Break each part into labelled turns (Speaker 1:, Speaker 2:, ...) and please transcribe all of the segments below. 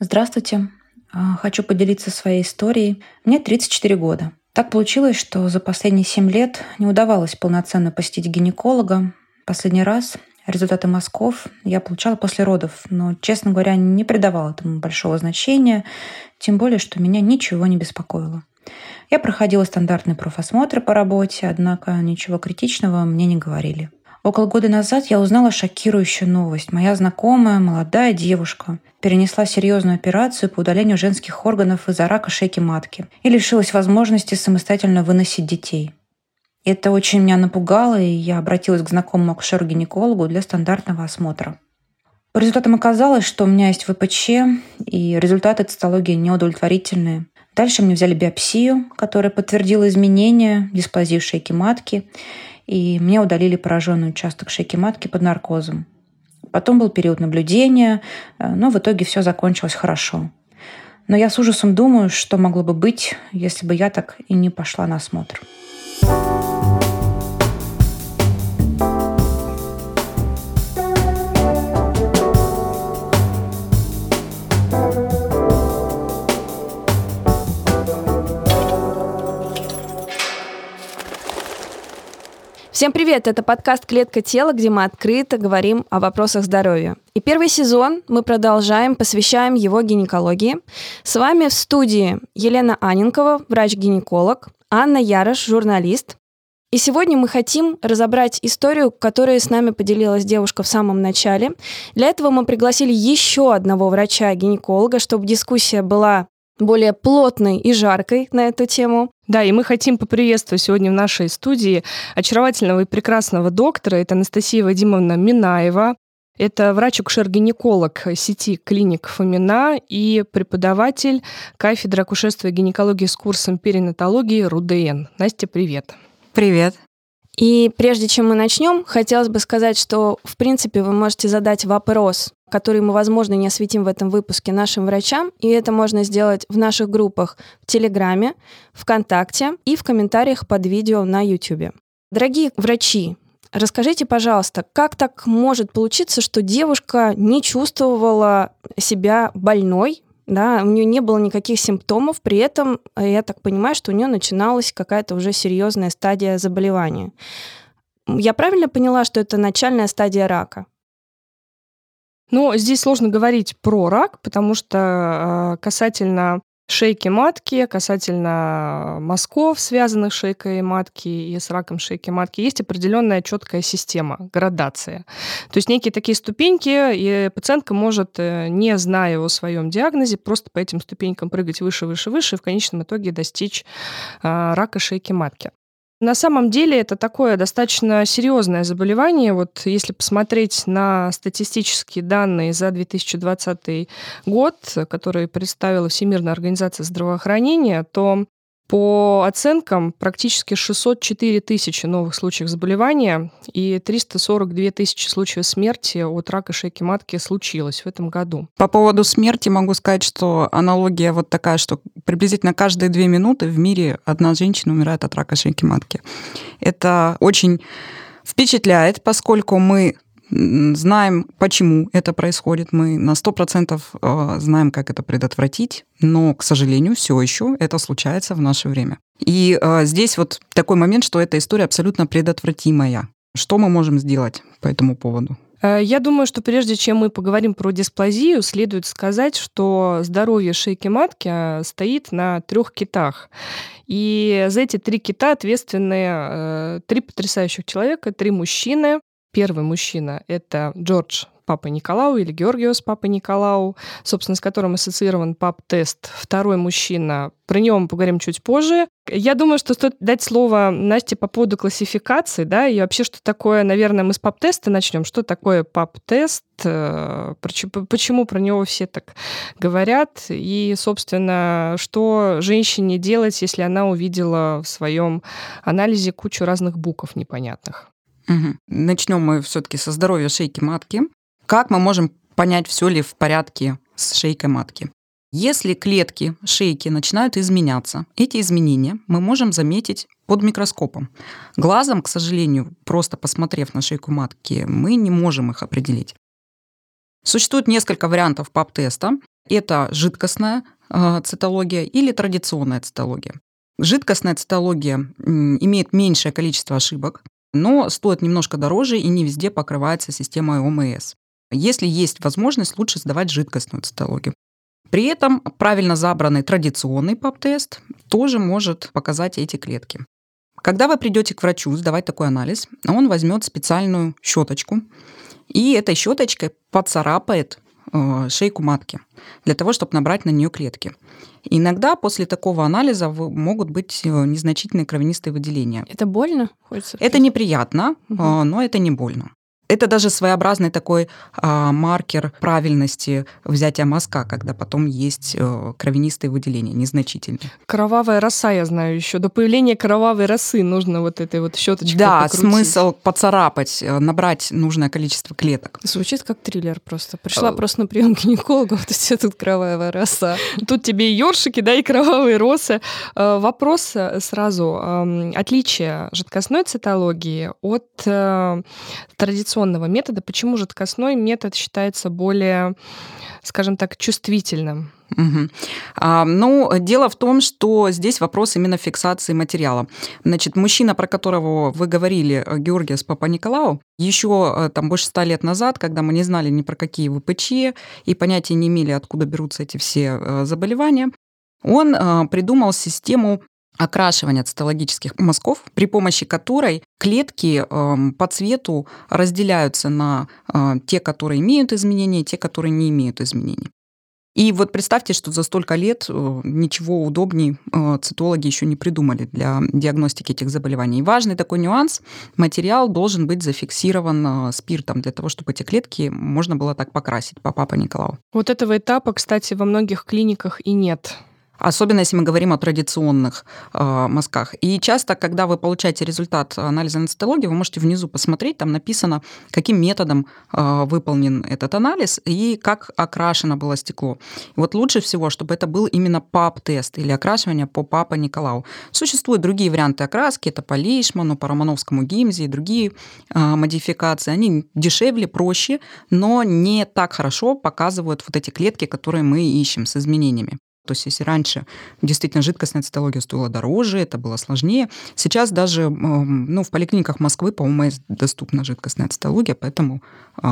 Speaker 1: Здравствуйте. А, хочу поделиться своей историей. Мне 34 года. Так получилось, что за последние 7 лет не удавалось полноценно посетить гинеколога. Последний раз результаты мазков я получала после родов, но, честно говоря, не придавала этому большого значения, тем более, что меня ничего не беспокоило. Я проходила стандартный профосмотр по работе, однако ничего критичного мне не говорили. Около года назад я узнала шокирующую новость. Моя знакомая, молодая девушка, перенесла серьезную операцию по удалению женских органов из-за рака шейки матки и лишилась возможности самостоятельно выносить детей. Это очень меня напугало, и я обратилась к знакомому акушеру-гинекологу для стандартного осмотра. По результатам оказалось, что у меня есть ВПЧ, и результаты цитологии неудовлетворительные. Дальше мне взяли биопсию, которая подтвердила изменения дисплазии шейки матки, и мне удалили пораженный участок шейки матки под наркозом. Потом был период наблюдения, э, но в итоге все закончилось хорошо. Но я с ужасом думаю, что могло бы быть, если бы я так и не пошла на осмотр.
Speaker 2: Всем привет! Это подкаст «Клетка тела», где мы открыто говорим о вопросах здоровья. И первый сезон мы продолжаем, посвящаем его гинекологии. С вами в студии Елена Аненкова, врач-гинеколог, Анна Ярош, журналист. И сегодня мы хотим разобрать историю, которую с нами поделилась девушка в самом начале. Для этого мы пригласили еще одного врача-гинеколога, чтобы дискуссия была более плотной и жаркой на эту тему.
Speaker 3: Да, и мы хотим поприветствовать сегодня в нашей студии очаровательного и прекрасного доктора. Это Анастасия Вадимовна Минаева. Это врач-акушер-гинеколог сети клиник Фомина и преподаватель кафедры акушерства и гинекологии с курсом перинатологии РУДН. Настя, привет.
Speaker 4: Привет.
Speaker 2: И прежде чем мы начнем, хотелось бы сказать, что, в принципе, вы можете задать вопрос, который мы, возможно, не осветим в этом выпуске нашим врачам, и это можно сделать в наших группах в Телеграме, ВКонтакте и в комментариях под видео на YouTube. Дорогие врачи, Расскажите, пожалуйста, как так может получиться, что девушка не чувствовала себя больной да, у нее не было никаких симптомов, при этом э, я так понимаю, что у нее начиналась какая-то уже серьезная стадия заболевания. Я правильно поняла, что это начальная стадия рака?
Speaker 3: Ну, здесь сложно говорить про рак, потому что э, касательно шейки матки, касательно мазков, связанных с шейкой матки и с раком шейки матки, есть определенная четкая система, градация. То есть некие такие ступеньки, и пациентка может, э, не зная о своем диагнозе, просто по этим ступенькам прыгать выше, выше, выше, и в конечном итоге достичь а, рака шейки матки. На самом деле это такое достаточно серьезное заболевание. Вот если посмотреть на статистические данные за 2020 год, которые представила Всемирная организация здравоохранения, то по оценкам, практически 604 тысячи новых случаев заболевания и 342 тысячи случаев смерти от рака шейки матки случилось в этом году.
Speaker 4: По поводу смерти могу сказать, что аналогия вот такая, что приблизительно каждые две минуты в мире одна женщина умирает от рака шейки матки. Это очень впечатляет, поскольку мы знаем, почему это происходит, мы на 100% э, знаем, как это предотвратить, но, к сожалению, все еще это случается в наше время. И э, здесь вот такой момент, что эта история абсолютно предотвратимая. Что мы можем сделать по этому поводу?
Speaker 3: Э, я думаю, что прежде чем мы поговорим про дисплазию, следует сказать, что здоровье шейки матки стоит на трех китах. И за эти три кита ответственны три потрясающих человека, три мужчины, Первый мужчина — это Джордж Папаниколау или Георгиос Папаниколау, собственно, с которым ассоциирован ПАП-тест. Второй мужчина, про него мы поговорим чуть позже. Я думаю, что стоит дать слово Насте по поводу классификации, да, и вообще, что такое, наверное, мы с ПАП-теста начнем. Что такое ПАП-тест, э, почему про него все так говорят, и, собственно, что женщине делать, если она увидела в своем анализе кучу разных букв непонятных.
Speaker 4: Угу. Начнем мы все-таки со здоровья шейки матки. Как мы можем понять, все ли в порядке с шейкой матки? Если клетки шейки начинают изменяться, эти изменения мы можем заметить под микроскопом. Глазом, к сожалению, просто посмотрев на шейку матки, мы не можем их определить. Существует несколько вариантов ПАП-теста. Это жидкостная э, цитология или традиционная цитология. Жидкостная цитология имеет меньшее количество ошибок, но стоит немножко дороже и не везде покрывается системой ОМС. Если есть возможность, лучше сдавать жидкостную цитологию. При этом правильно забранный традиционный ПАП-тест тоже может показать эти клетки. Когда вы придете к врачу сдавать такой анализ, он возьмет специальную щеточку и этой щеточкой поцарапает шейку матки для того, чтобы набрать на нее клетки. Иногда после такого анализа могут быть э, незначительные кровянистые выделения.
Speaker 2: Это больно?
Speaker 4: Это неприятно, угу. но это не больно. Это даже своеобразный такой а, маркер правильности взятия мазка, когда потом есть а, кровянистые выделения, незначительные.
Speaker 3: Кровавая роса, я знаю еще. До появления кровавой росы нужно вот этой вот щеточкой
Speaker 4: Да,
Speaker 3: покрутить.
Speaker 4: смысл поцарапать, э, набрать нужное количество клеток.
Speaker 2: Звучит как триллер просто. Пришла а... просто на прием к гинекологу, вот все тут кровавая роса.
Speaker 3: Тут тебе и ёршики, да, и кровавые росы. Вопрос сразу. Отличие жидкостной цитологии от традиционной традиционного метода. Почему жидкостной метод считается более, скажем так, чувствительным?
Speaker 4: Угу. А, ну, дело в том, что здесь вопрос именно фиксации материала. Значит, мужчина, про которого вы говорили, Георгиас Папа Николау, еще э, там больше ста лет назад, когда мы не знали ни про какие ВПЧ и понятия не имели, откуда берутся эти все э, заболевания, он э, придумал систему окрашивания цитологических мазков, при помощи которой клетки эм, по цвету разделяются на э, те, которые имеют изменения, и те, которые не имеют изменений. И вот представьте, что за столько лет э, ничего удобнее э, цитологи еще не придумали для диагностики этих заболеваний. И важный такой нюанс – материал должен быть зафиксирован спиртом для того, чтобы эти клетки можно было так покрасить по папа Николау.
Speaker 3: Вот этого этапа, кстати, во многих клиниках и нет.
Speaker 4: Особенно если мы говорим о традиционных э, мазках. И часто, когда вы получаете результат анализа на цитологию, вы можете внизу посмотреть, там написано, каким методом э, выполнен этот анализ и как окрашено было стекло. И вот лучше всего, чтобы это был именно ПАП-тест или окрашивание по Папа Николау. Существуют другие варианты окраски, это по Лейшману, по Романовскому гимзе и другие э, модификации. Они дешевле, проще, но не так хорошо показывают вот эти клетки, которые мы ищем с изменениями. То есть если раньше действительно жидкостная цитология стоила дороже, это было сложнее, сейчас даже ну, в поликлиниках Москвы, по-моему, доступна жидкостная цитология, поэтому э,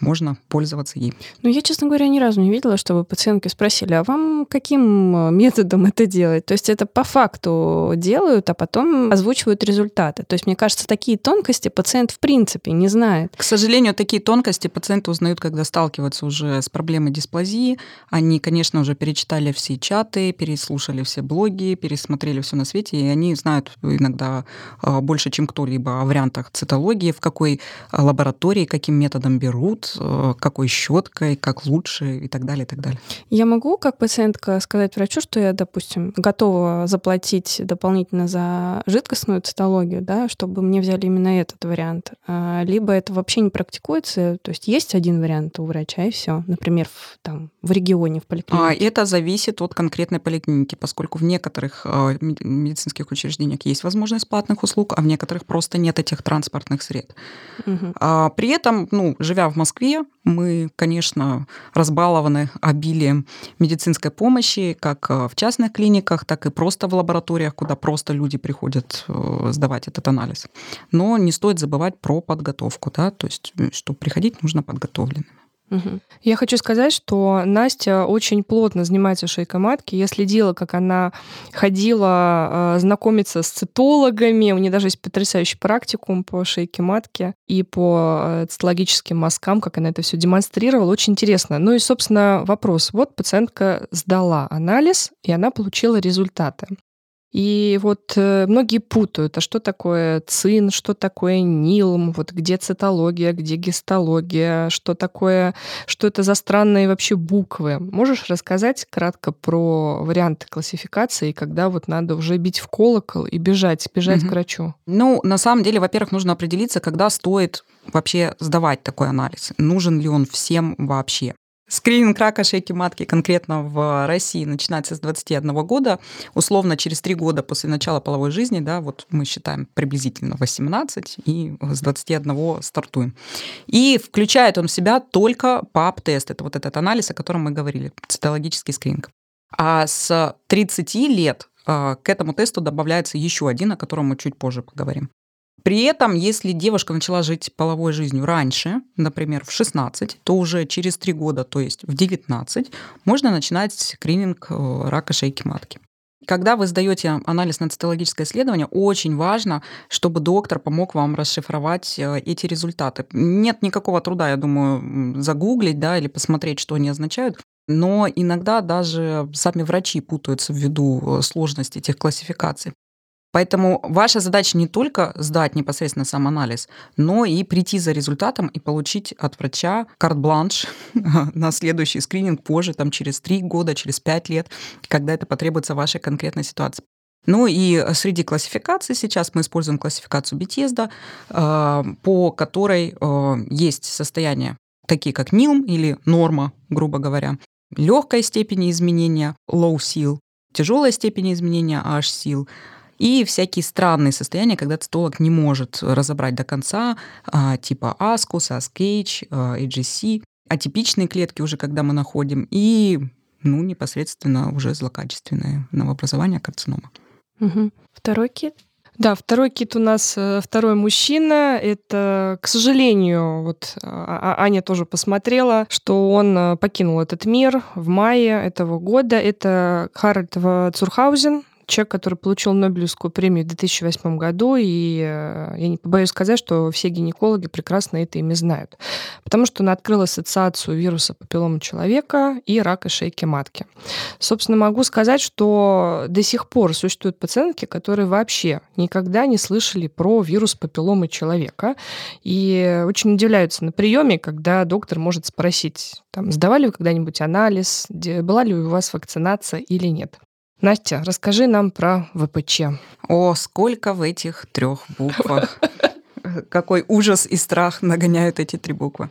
Speaker 4: можно пользоваться ей.
Speaker 2: Ну, я, честно говоря, ни разу не видела, чтобы пациентки спросили, а вам каким а, методом это делать? То есть это по факту делают, а потом озвучивают результаты. То есть, мне кажется, такие тонкости пациент в принципе не знает.
Speaker 4: К сожалению, такие тонкости пациенты узнают, когда сталкиваются уже с проблемой дисплазии. Они, конечно, уже перечитали все все чаты, переслушали все блоги, пересмотрели все на свете, и они знают иногда а, больше, чем кто-либо о вариантах цитологии, в какой а, лаборатории, каким методом берут, а, какой щеткой, как лучше и так далее, и так далее.
Speaker 2: Я могу, как пациентка, сказать врачу, что я, допустим, готова заплатить дополнительно за жидкостную цитологию, да, чтобы мне взяли именно этот вариант. Либо это вообще не практикуется, то есть есть один вариант у врача, и все. Например, в, там, в регионе, в поликлинике.
Speaker 4: А, это зависит зависит от конкретной поликлиники, поскольку в некоторых э, медицинских учреждениях есть возможность платных услуг, а в некоторых просто нет этих транспортных средств. Угу. При этом, ну, живя в Москве, мы, конечно, разбалованы обилием медицинской помощи, как э, в частных клиниках, так и просто в лабораториях, куда просто люди приходят э, сдавать этот анализ. Но не стоит забывать про подготовку, да, то есть, что приходить нужно подготовленным.
Speaker 3: Я хочу сказать, что Настя очень плотно занимается шейкой матки. Я следила, как она ходила э, знакомиться с цитологами. У нее даже есть потрясающий практикум по шейке матки и по э, цитологическим мазкам, как она это все демонстрировала. Очень интересно. Ну и, собственно, вопрос. Вот пациентка сдала анализ, и она получила результаты. И вот э, многие путают, а что такое цин, что такое нилм, вот где цитология, где гистология, что такое, что это за странные вообще буквы. Можешь рассказать кратко про варианты классификации, когда вот надо уже бить в колокол и бежать, бежать угу. к врачу?
Speaker 4: Ну, на самом деле, во-первых, нужно определиться, когда стоит вообще сдавать такой анализ. Нужен ли он всем вообще? Скрининг рака шейки матки конкретно в России начинается с 21 года. Условно, через три года после начала половой жизни, да, вот мы считаем приблизительно 18, и с 21 стартуем. И включает он в себя только ПАП-тест. Это вот этот анализ, о котором мы говорили, цитологический скрининг. А с 30 лет а, к этому тесту добавляется еще один, о котором мы чуть позже поговорим. При этом, если девушка начала жить половой жизнью раньше, например, в 16, то уже через 3 года, то есть в 19, можно начинать скрининг э, рака шейки матки. Когда вы сдаете анализ на цитологическое исследование, очень важно, чтобы доктор помог вам расшифровать э, эти результаты. Нет никакого труда, я думаю, загуглить да, или посмотреть, что они означают. Но иногда даже сами врачи путаются ввиду э, сложности этих классификаций. Поэтому ваша задача не только сдать непосредственно сам анализ, но и прийти за результатом и получить от врача карт-бланш на следующий скрининг позже, там, через 3 года, через 5 лет, когда это потребуется в вашей конкретной ситуации. Ну и среди классификаций сейчас мы используем классификацию Бетезда, э, по которой э, есть состояния такие как НИЛМ или норма, грубо говоря, легкой степени изменения low seal, тяжелой степени изменения H-seal, и всякие странные состояния, когда цитолог не может разобрать до конца, а, типа ASCUS, ASCH, AGC, атипичные клетки уже, когда мы находим, и ну, непосредственно уже злокачественное новообразование карцинома.
Speaker 2: Угу. Второй кит?
Speaker 3: Да, второй кит у нас э, второй мужчина. Это, к сожалению, вот а, а, Аня тоже посмотрела, что он э, покинул этот мир в мае этого года. Это Харальд Цурхаузен, человек, который получил Нобелевскую премию в 2008 году, и э, я не побоюсь сказать, что все гинекологи прекрасно это имя знают, потому что он открыл ассоциацию вируса папиллома человека и рака шейки матки. Собственно, могу сказать, что до сих пор существуют пациентки, которые вообще никогда не слышали про вирус папилломы человека, и очень удивляются на приеме, когда доктор может спросить, там, сдавали вы когда-нибудь анализ, была ли у вас вакцинация или нет. Настя, расскажи нам про ВПЧ.
Speaker 4: О, сколько в этих трех буквах. Какой ужас и страх нагоняют эти три буквы.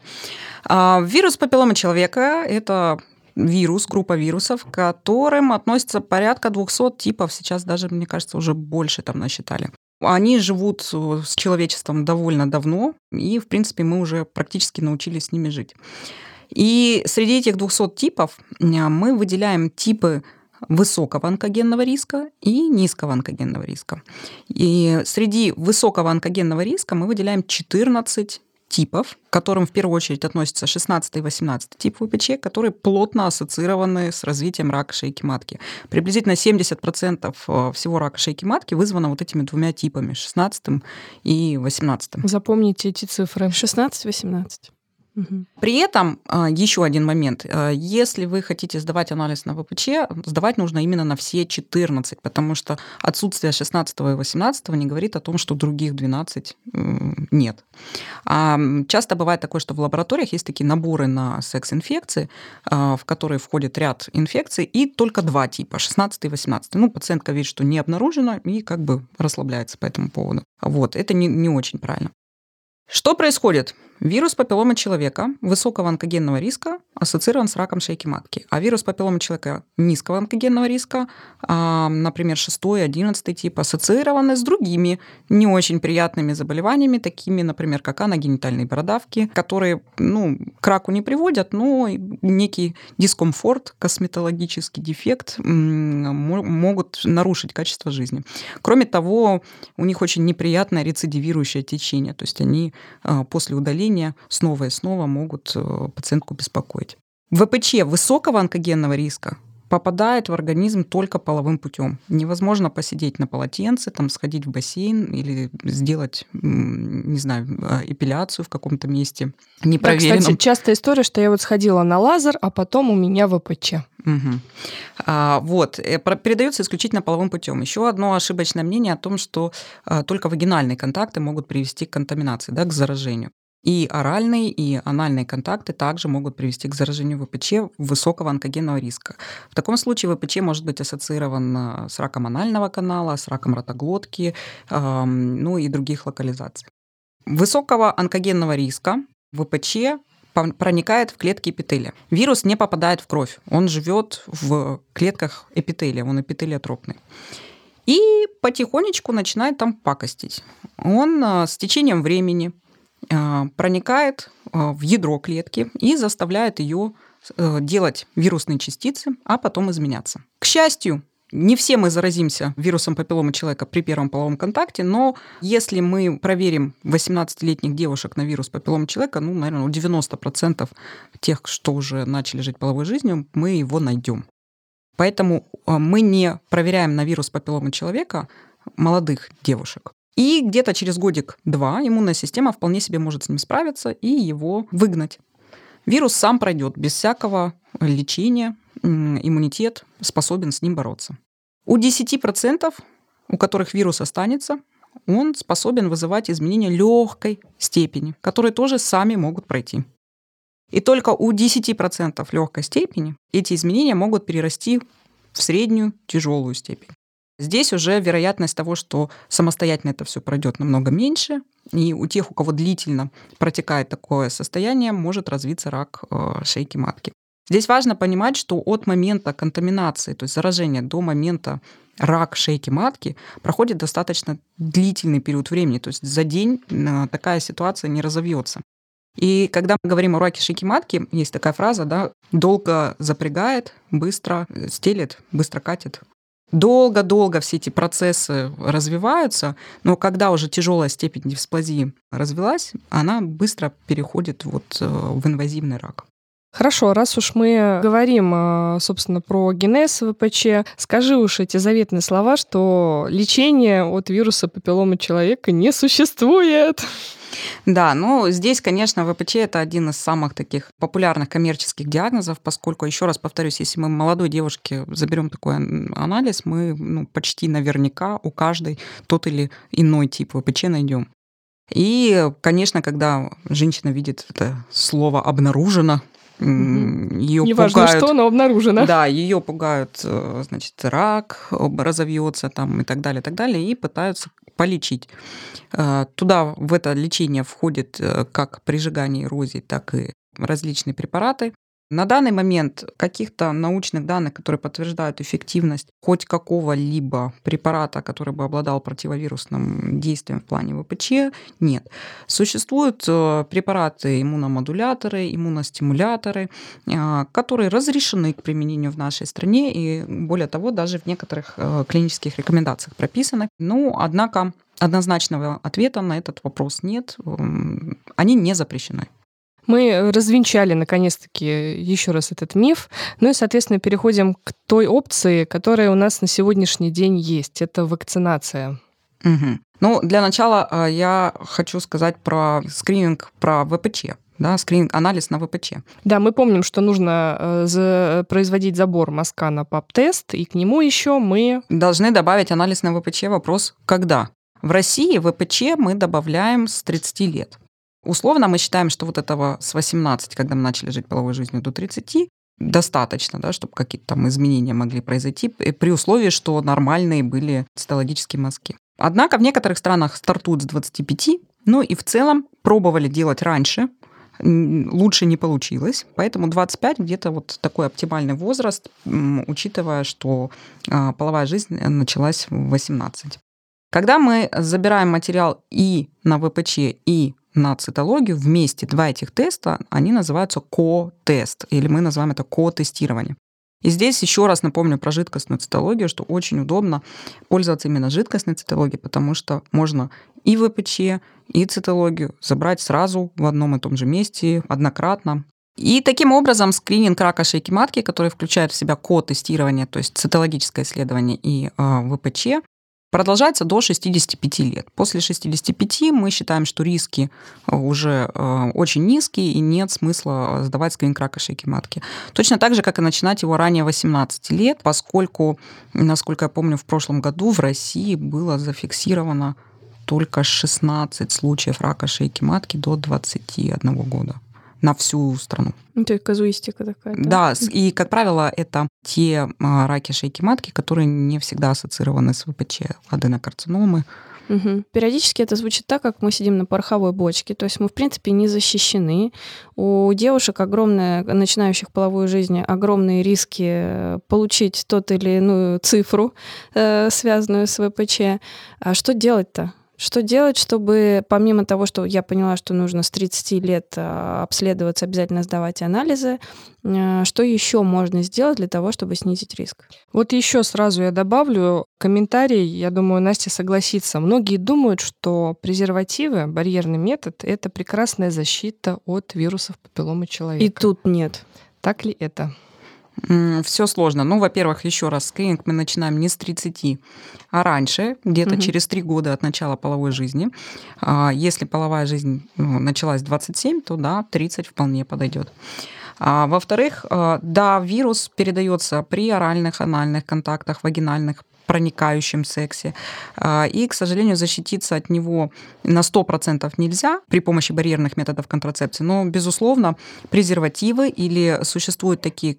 Speaker 4: А, вирус папиллома человека – это вирус, группа вирусов, к которым относится порядка 200 типов, сейчас даже, мне кажется, уже больше там насчитали. Они живут с человечеством довольно давно, и, в принципе, мы уже практически научились с ними жить. И среди этих 200 типов мы выделяем типы высокого онкогенного риска и низкого онкогенного риска. И среди высокого онкогенного риска мы выделяем 14 типов, к которым в первую очередь относятся 16 и 18 тип ВПЧ, которые плотно ассоциированы с развитием рака шейки матки. Приблизительно 70% э, всего рака шейки матки вызвано вот этими двумя типами, 16 и 18.
Speaker 3: Запомните эти цифры.
Speaker 2: 16-18.
Speaker 4: При этом а, еще один момент. А, если вы хотите сдавать анализ на ВПЧ, сдавать нужно именно на все 14, потому что отсутствие 16 и 18 не говорит о том, что других 12 нет. А часто бывает такое, что в лабораториях есть такие наборы на секс-инфекции, в которые входит ряд инфекций, и только два типа, 16 и 18. Ну, пациентка видит, что не обнаружено, и как бы расслабляется по этому поводу. Вот, это не, не очень правильно. Что происходит? Вирус папиллома человека высокого онкогенного риска ассоциирован с раком шейки матки, а вирус папиллома человека низкого онкогенного риска, а, например, 6 11 тип, ассоциированы с другими не очень приятными заболеваниями, такими, например, как аногенитальные бородавки, которые ну, к раку не приводят, но некий дискомфорт, косметологический дефект могут нарушить качество жизни. Кроме того, у них очень неприятное рецидивирующее течение, то есть они а, после удаления давление снова и снова могут э, пациентку беспокоить. ВПЧ высокого онкогенного риска попадает в организм только половым путем. Невозможно посидеть на полотенце, там, сходить в бассейн или сделать, не знаю, э, эпиляцию в каком-то месте непроверенном.
Speaker 3: Да, кстати, частая история, что я вот сходила на лазер, а потом у меня ВПЧ.
Speaker 4: Угу. А, вот, э, передается исключительно половым путем. Еще одно ошибочное мнение о том, что а, только вагинальные контакты могут привести к контаминации, да, к заражению. И оральные, и анальные контакты также могут привести к заражению ВПЧ высокого онкогенного риска. В таком случае ВПЧ может быть ассоциирован э, с раком анального канала, с раком ротоглотки, ну и других локализаций. Высокого онкогенного риска ВПЧ проникает в клетки эпителия. Вирус не попадает в кровь, он живет в клетках эпителия, он эпителиотропный. И потихонечку начинает там пакостить. Он а, с течением времени проникает а, в ядро клетки и заставляет ее э, делать вирусные частицы, а потом изменяться. К счастью, не все мы заразимся вирусом папиллома человека при первом половом контакте, но если мы проверим 18-летних девушек на вирус папиллома человека, ну, наверное, у 90% тех, что уже начали жить половой жизнью, мы его найдем. Поэтому а, мы не проверяем на вирус папиллома человека молодых девушек. И где-то через годик-два иммунная система вполне себе может с ним справиться и его выгнать. Вирус сам пройдет без всякого лечения, иммунитет способен с ним бороться. У 10%, у которых вирус останется, он способен вызывать изменения легкой степени, которые тоже сами могут пройти. И только у 10% легкой степени эти изменения могут перерасти в среднюю тяжелую степень. Здесь уже вероятность того, что самостоятельно это все пройдет намного меньше, и у тех, у кого длительно протекает такое состояние, может развиться рак э, шейки матки. Здесь важно понимать, что от момента контаминации, то есть заражения, до момента рак шейки матки проходит достаточно длительный период времени. То есть за день э, такая ситуация не разовьется. И когда мы говорим о раке шейки матки, есть такая фраза, да, долго запрягает, быстро стелет, быстро катит. Долго-долго все эти процессы развиваются, но когда уже тяжелая степень дисплазии развилась, она быстро переходит вот э, в инвазивный рак.
Speaker 3: Хорошо, раз уж мы говорим, э, собственно, про генез ВПЧ, скажи уж эти заветные слова, что лечение от вируса папиллома человека не существует.
Speaker 4: Да, ну здесь, конечно, ВПЧ это один из самых таких популярных коммерческих диагнозов, поскольку, еще раз повторюсь, если мы молодой девушке заберем такой анализ, мы ну, почти наверняка у каждой тот или иной тип ВПЧ найдем. И, конечно, когда женщина видит это слово обнаружено, ее
Speaker 3: Не пугают, что, но обнаружено.
Speaker 4: Да, ее пугают, э, значит, рак разовьется там и так далее, и так далее, и пытаются полечить. Э, туда, в это лечение входит э, как прижигание эрозии, так и различные препараты. На данный момент каких-то научных данных, которые подтверждают эффективность хоть какого-либо препарата, который бы обладал противовирусным действием в плане ВПЧ, нет. Существуют э, препараты иммуномодуляторы, иммуностимуляторы, э, которые разрешены к применению в нашей стране и, более того, даже в некоторых э, клинических рекомендациях прописаны. Ну, однако однозначного ответа на этот вопрос нет. Они не запрещены.
Speaker 3: Мы развенчали, наконец-таки, еще раз этот миф. Ну и, соответственно, переходим к той опции, которая у нас на сегодняшний день есть. Это вакцинация.
Speaker 4: Угу. Ну, для начала э, я хочу сказать про скрининг про ВПЧ да, скрининг, анализ на ВПЧ.
Speaker 3: Да, мы помним, что нужно э, производить забор мазка на ПАП-тест, и к нему еще мы...
Speaker 4: Должны добавить анализ на ВПЧ. Вопрос, когда? В России ВПЧ мы добавляем с 30 лет. Условно мы считаем, что вот этого с 18, когда мы начали жить половой жизнью, до 30, достаточно, да, чтобы какие-то там изменения могли произойти, при условии, что нормальные были цитологические мазки. Однако в некоторых странах стартуют с 25, ну и в целом пробовали делать раньше, лучше не получилось, поэтому 25 где-то вот такой оптимальный возраст, учитывая, что а, половая жизнь началась в 18. Когда мы забираем материал и на ВПЧ, и на цитологию вместе два этих теста, они называются ко-тест, или мы называем это ко-тестирование. И здесь еще раз напомню про жидкостную цитологию, что очень удобно пользоваться именно жидкостной цитологией, потому что можно и ВПЧ, и цитологию забрать сразу в одном и том же месте, однократно. И таким образом скрининг рака шейки матки, который включает в себя ко-тестирование, то есть цитологическое исследование и э, ВПЧ, продолжается до 65 лет. После 65 мы считаем, что риски э, уже э, очень низкие и нет смысла сдавать скрининг рака шейки матки. Точно так же, как и начинать его ранее 18 лет, поскольку, насколько я помню, в прошлом году в России было зафиксировано только 16 случаев рака шейки матки до 21 года на всю страну.
Speaker 3: Ну, казуистика такая.
Speaker 4: Да, да и, как правило, это те а, раки шейки матки, которые не всегда ассоциированы с ВПЧ, аденокарциномы,
Speaker 2: Угу. Периодически это звучит так, как мы сидим на пороховой бочке, то есть мы, в принципе, не защищены. У девушек огромные, начинающих половую жизнь, огромные риски э, получить тот или иную цифру, э, связанную с ВПЧ. А что делать-то? Что делать, чтобы помимо того, что я поняла, что нужно с 30 лет а, обследоваться, обязательно сдавать анализы, а, что еще можно сделать для того, чтобы снизить риск?
Speaker 3: Вот еще сразу я добавлю комментарий, я думаю, Настя согласится. Многие думают, что презервативы, барьерный метод, это прекрасная защита от вирусов папилломы человека.
Speaker 2: И тут нет.
Speaker 3: Так ли это?
Speaker 4: Все сложно. Ну, во-первых, еще раз, скрининг мы начинаем не с 30, а раньше, где-то угу. через 3 года от начала половой жизни. А, если половая жизнь ну, началась в 27, то да, 30 вполне подойдет. А, во-вторых, а, да, вирус передается при оральных, анальных контактах, вагинальных проникающем сексе. А, и, к сожалению, защититься от него на 100% нельзя при помощи барьерных методов контрацепции, но, безусловно, презервативы или существуют такие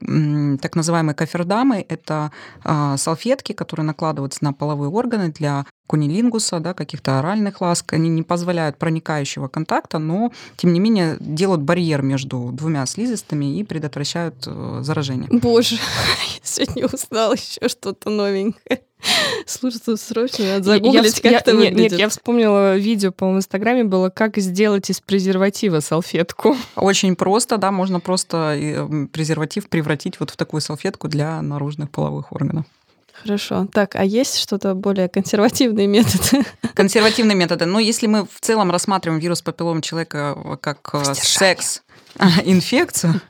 Speaker 4: так называемые кофердамы, это а, салфетки, которые накладываются на половые органы для кунилингуса, да, каких-то оральных ласк, они не позволяют проникающего контакта, но, тем не менее, делают барьер между двумя слизистыми и предотвращают э, заражение.
Speaker 2: Боже, я сегодня узнала еще что-то новенькое. Слушай, тут срочно надо загуглить,
Speaker 3: я,
Speaker 2: как это
Speaker 3: выглядит.
Speaker 2: Нет,
Speaker 3: нет, я вспомнила видео, по в Инстаграме было, как сделать из презерватива салфетку.
Speaker 4: Очень просто, да, можно просто э, презерватив превратить вот в такую салфетку для наружных половых органов.
Speaker 2: Хорошо. Так, а есть что-то более консервативные методы?
Speaker 4: Консервативные методы. Ну, если мы в целом рассматриваем вирус папиллома человека как э, секс, инфекцию,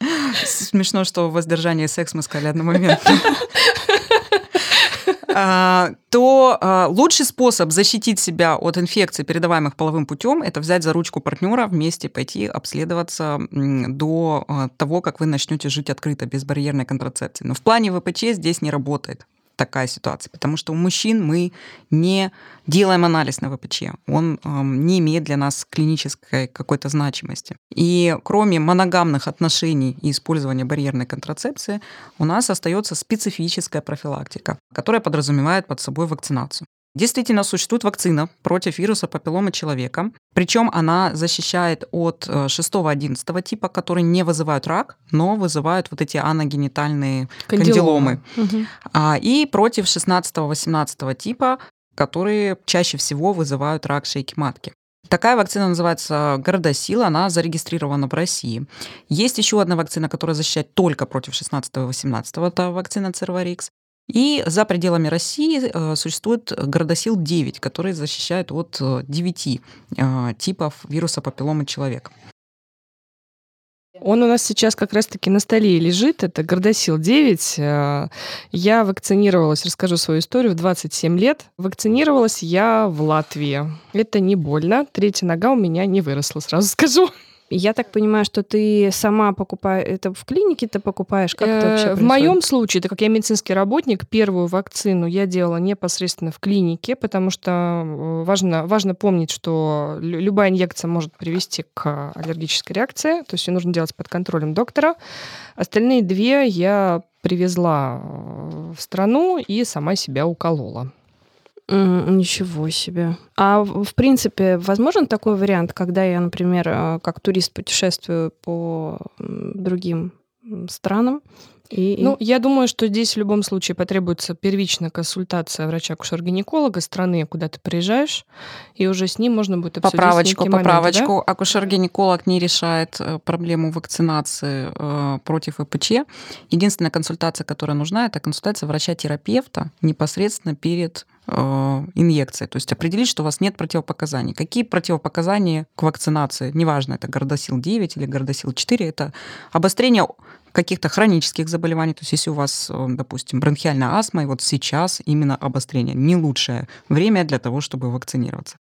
Speaker 4: смешно, что воздержание и секс мы сказали одномоментно. А, то а, лучший способ защитить себя от инфекций, передаваемых половым путем, это взять за ручку партнера, вместе пойти обследоваться до а, того, как вы начнете жить открыто, без барьерной контрацепции. Но в плане ВПЧ здесь не работает такая ситуация, потому что у мужчин мы не делаем анализ на ВПЧ, он э, не имеет для нас клинической какой-то значимости. И кроме моногамных отношений и использования барьерной контрацепции, у нас остается специфическая профилактика, которая подразумевает под собой вакцинацию. Действительно, существует вакцина против вируса папилломы человека. Причем она защищает от 6-11 э, типа, которые не вызывают рак, но вызывают вот эти аногенитальные кандиломы. кандиломы. Угу. И против 16-18 типа, которые чаще всего вызывают рак шейки матки. Такая вакцина называется Городосил, она зарегистрирована в России. Есть еще одна вакцина, которая защищает только против 16 и 18 это вакцина Церварикс. И за пределами России э, существует Городосил-9, который защищает от 9 э, типов вируса папилломы человека.
Speaker 3: Он у нас сейчас как раз-таки на столе лежит. Это Гордосил-9. Э, я вакцинировалась, расскажу свою историю, в 27 лет. Вакцинировалась я в Латвии. Это не больно. Третья нога у меня не выросла, сразу скажу.
Speaker 2: Я так понимаю, что ты сама покупаешь, это в клинике ты покупаешь? Как это вообще
Speaker 3: происходит? В моем случае, так как я медицинский работник, первую вакцину я делала непосредственно в клинике, потому что э, важно, важно помнить, что любая инъекция может привести к аллергической реакции, то есть ее нужно делать под контролем доктора. Остальные две я привезла э, в страну и сама себя уколола.
Speaker 2: Ничего себе. А в принципе, возможен такой вариант, когда я, например, э, как турист путешествую по другим странам,
Speaker 3: и, ну, я думаю, что здесь в любом случае потребуется первичная консультация врача-акушер-гинеколога страны, куда ты приезжаешь, и уже с ним можно будет
Speaker 4: обсудить Поправочку, поправочку. Моменты, да? Акушер-гинеколог не решает э, проблему вакцинации э, против ВПЧ. Единственная консультация, которая нужна, это консультация врача-терапевта непосредственно перед э, инъекцией. То есть определить, что у вас нет противопоказаний. Какие противопоказания к вакцинации? Неважно, это гордосил 9 или гордосил 4, это обострение каких-то хронических заболеваний. То есть если у вас, э, допустим, бронхиальная астма, и вот сейчас именно обострение не лучшее время для того, чтобы вакцинироваться.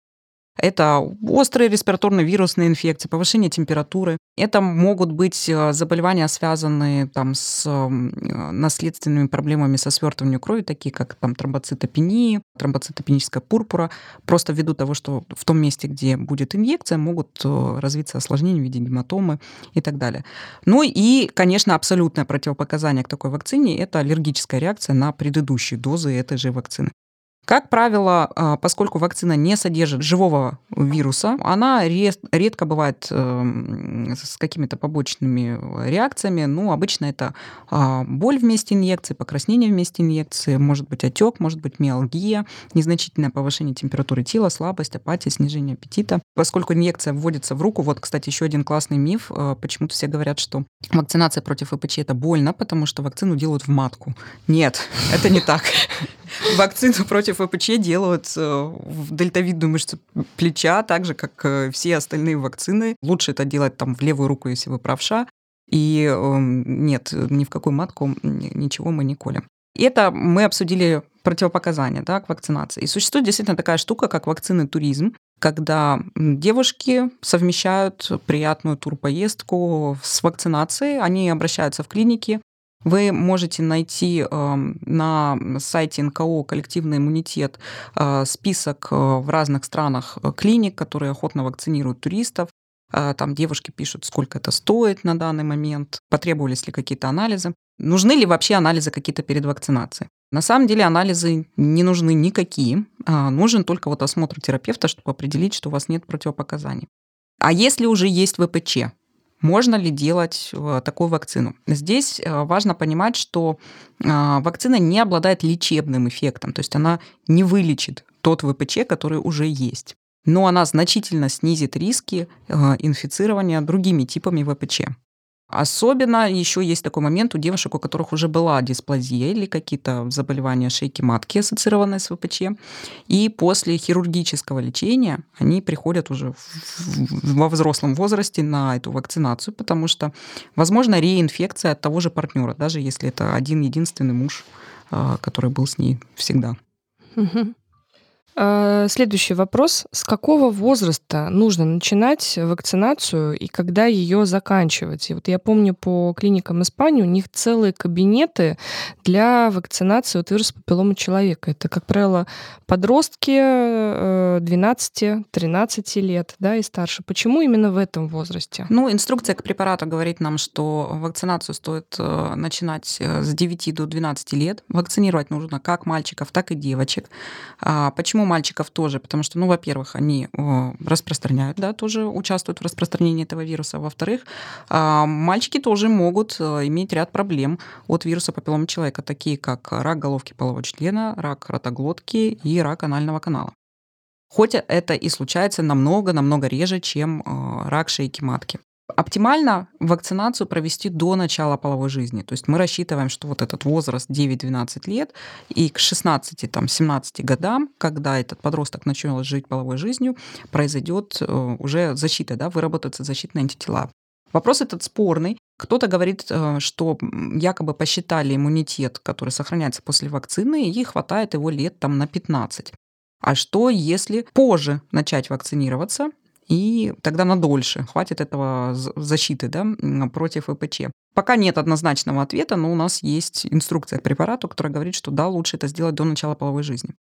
Speaker 4: Это острые респираторные вирусные инфекции, повышение температуры. Это могут быть э, заболевания, связанные там, с э, наследственными проблемами со свертыванием крови, такие как там, тромбоцитопения, тромбоцитопеническая пурпура. Просто ввиду того, что в том месте, где будет инъекция, могут э, развиться осложнения в виде гематомы и так далее. Ну и, конечно, абсолютное противопоказание к такой вакцине – это аллергическая реакция на предыдущие дозы этой же вакцины. Как правило, а, поскольку вакцина не содержит живого вируса, она редко бывает эм, с какими-то побочными реакциями. Ну, обычно это а, боль вместе инъекции, покраснение вместе инъекции, может быть отек, может быть миалгия, незначительное повышение температуры тела, слабость, апатия, снижение аппетита. Поскольку инъекция вводится в руку, вот, кстати, еще один классный миф, э, почему-то все говорят, что вакцинация против ВПЧ это больно, потому что вакцину делают в матку. Нет, это не так. Вакцину против ВПЧ делают э, в дельтовидную мышцу плеча, так же, как э, все остальные вакцины. Лучше это делать там в левую руку, если вы правша. И эм, нет, ни в какую матку ничего мы не колем. Это мы обсудили противопоказания да, к вакцинации. И существует действительно такая штука, как вакцины туризм, когда девушки совмещают приятную турпоездку с вакцинацией, они обращаются в клиники, вы можете найти эм, на сайте НКО «Коллективный иммунитет» э, список э, в разных странах э, клиник, которые охотно вакцинируют туристов. Там девушки пишут, сколько это стоит на данный момент, потребовались ли какие-то анализы, нужны ли вообще анализы какие-то перед вакцинацией. На самом деле анализы не нужны никакие, а нужен только вот осмотр терапевта, чтобы определить, что у вас нет противопоказаний. А если уже есть ВПЧ, можно ли делать э, такую вакцину. Здесь э, важно понимать, что э, вакцина не обладает лечебным эффектом, то есть она не вылечит тот ВПЧ, который уже есть. Но она значительно снизит риски инфицирования другими типами ВПЧ. Особенно еще есть такой момент у девушек, у которых уже была дисплазия или какие-то заболевания шейки матки, ассоциированные с ВПЧ. И после хирургического лечения они приходят уже во взрослом возрасте на эту вакцинацию, потому что, возможно, реинфекция от того же партнера, даже если это один единственный муж, а, который был с ней всегда.
Speaker 3: Угу. А, следующий вопрос. С какого возраста нужно начинать вакцинацию и когда ее заканчивать? И вот я помню по клиникам Испании у них целые кабинеты для вакцинации от вируса папиллома человека. Это, как правило, подростки 12-13 э, лет да, и старше. Почему именно в этом возрасте?
Speaker 4: Ну, инструкция к препарату говорит нам, что вакцинацию стоит э, начинать э, с 9 до 12 лет. Вакцинировать нужно как мальчиков, так и девочек. А почему Почему мальчиков тоже? Потому что, ну, во-первых, они распространяют, да, тоже участвуют в распространении этого вируса. Во-вторых, а, мальчики тоже могут э, иметь ряд проблем от вируса папиллома человека, такие как рак головки полового члена, рак ротоглотки и рак анального канала. Хоть это и случается намного-намного реже, чем э, рак шейки матки. Оптимально вакцинацию провести до начала половой жизни. То есть мы рассчитываем, что вот этот возраст 9-12 лет и к 16-17 годам, когда этот подросток начнет жить половой жизнью, произойдет э, уже защита, да, выработаются защитные антитела. Вопрос этот спорный. Кто-то говорит, э, что якобы посчитали иммунитет, который сохраняется после вакцины, и хватает его лет там на 15. А что, если позже начать вакцинироваться, и тогда на дольше хватит этого защиты да, против ВПЧ. Пока нет однозначного ответа, но у нас есть инструкция к препарату, которая говорит, что да, лучше это сделать до начала половой жизни.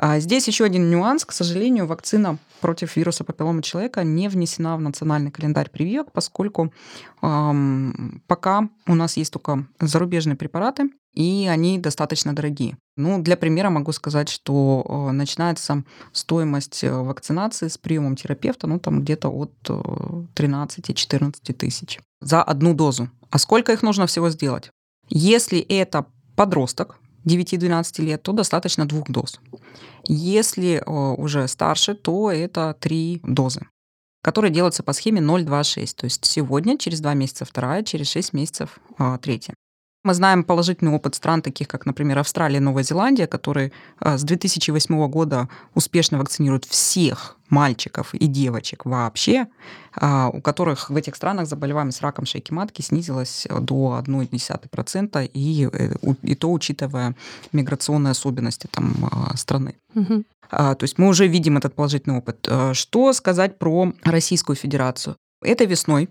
Speaker 4: А здесь еще один нюанс. К сожалению, вакцина против вируса папиллома человека не внесена в национальный календарь прививок, поскольку эм, пока у нас есть только зарубежные препараты, и они достаточно дорогие. Ну, для примера могу сказать, что э, начинается стоимость э, вакцинации с приемом терапевта, ну, там где-то от 13-14 э, тысяч за одну дозу. А сколько их нужно всего сделать? Если это подросток, 9-12 лет, то достаточно двух доз. Если уже старше, то это три дозы которые делаются по схеме 0,26. То есть сегодня, через два месяца вторая, через 6 месяцев а, третья. Мы знаем положительный опыт стран, таких как, например, Австралия и Новая Зеландия, которые а, с 2008 года успешно вакцинируют всех мальчиков и девочек вообще, а, у которых в этих странах заболеваемость раком шейки матки снизилась до 0,1%, и, э, и то учитывая миграционные особенности там, а, страны. Угу. То есть мы уже видим этот положительный опыт. Что сказать про Российскую Федерацию? Этой весной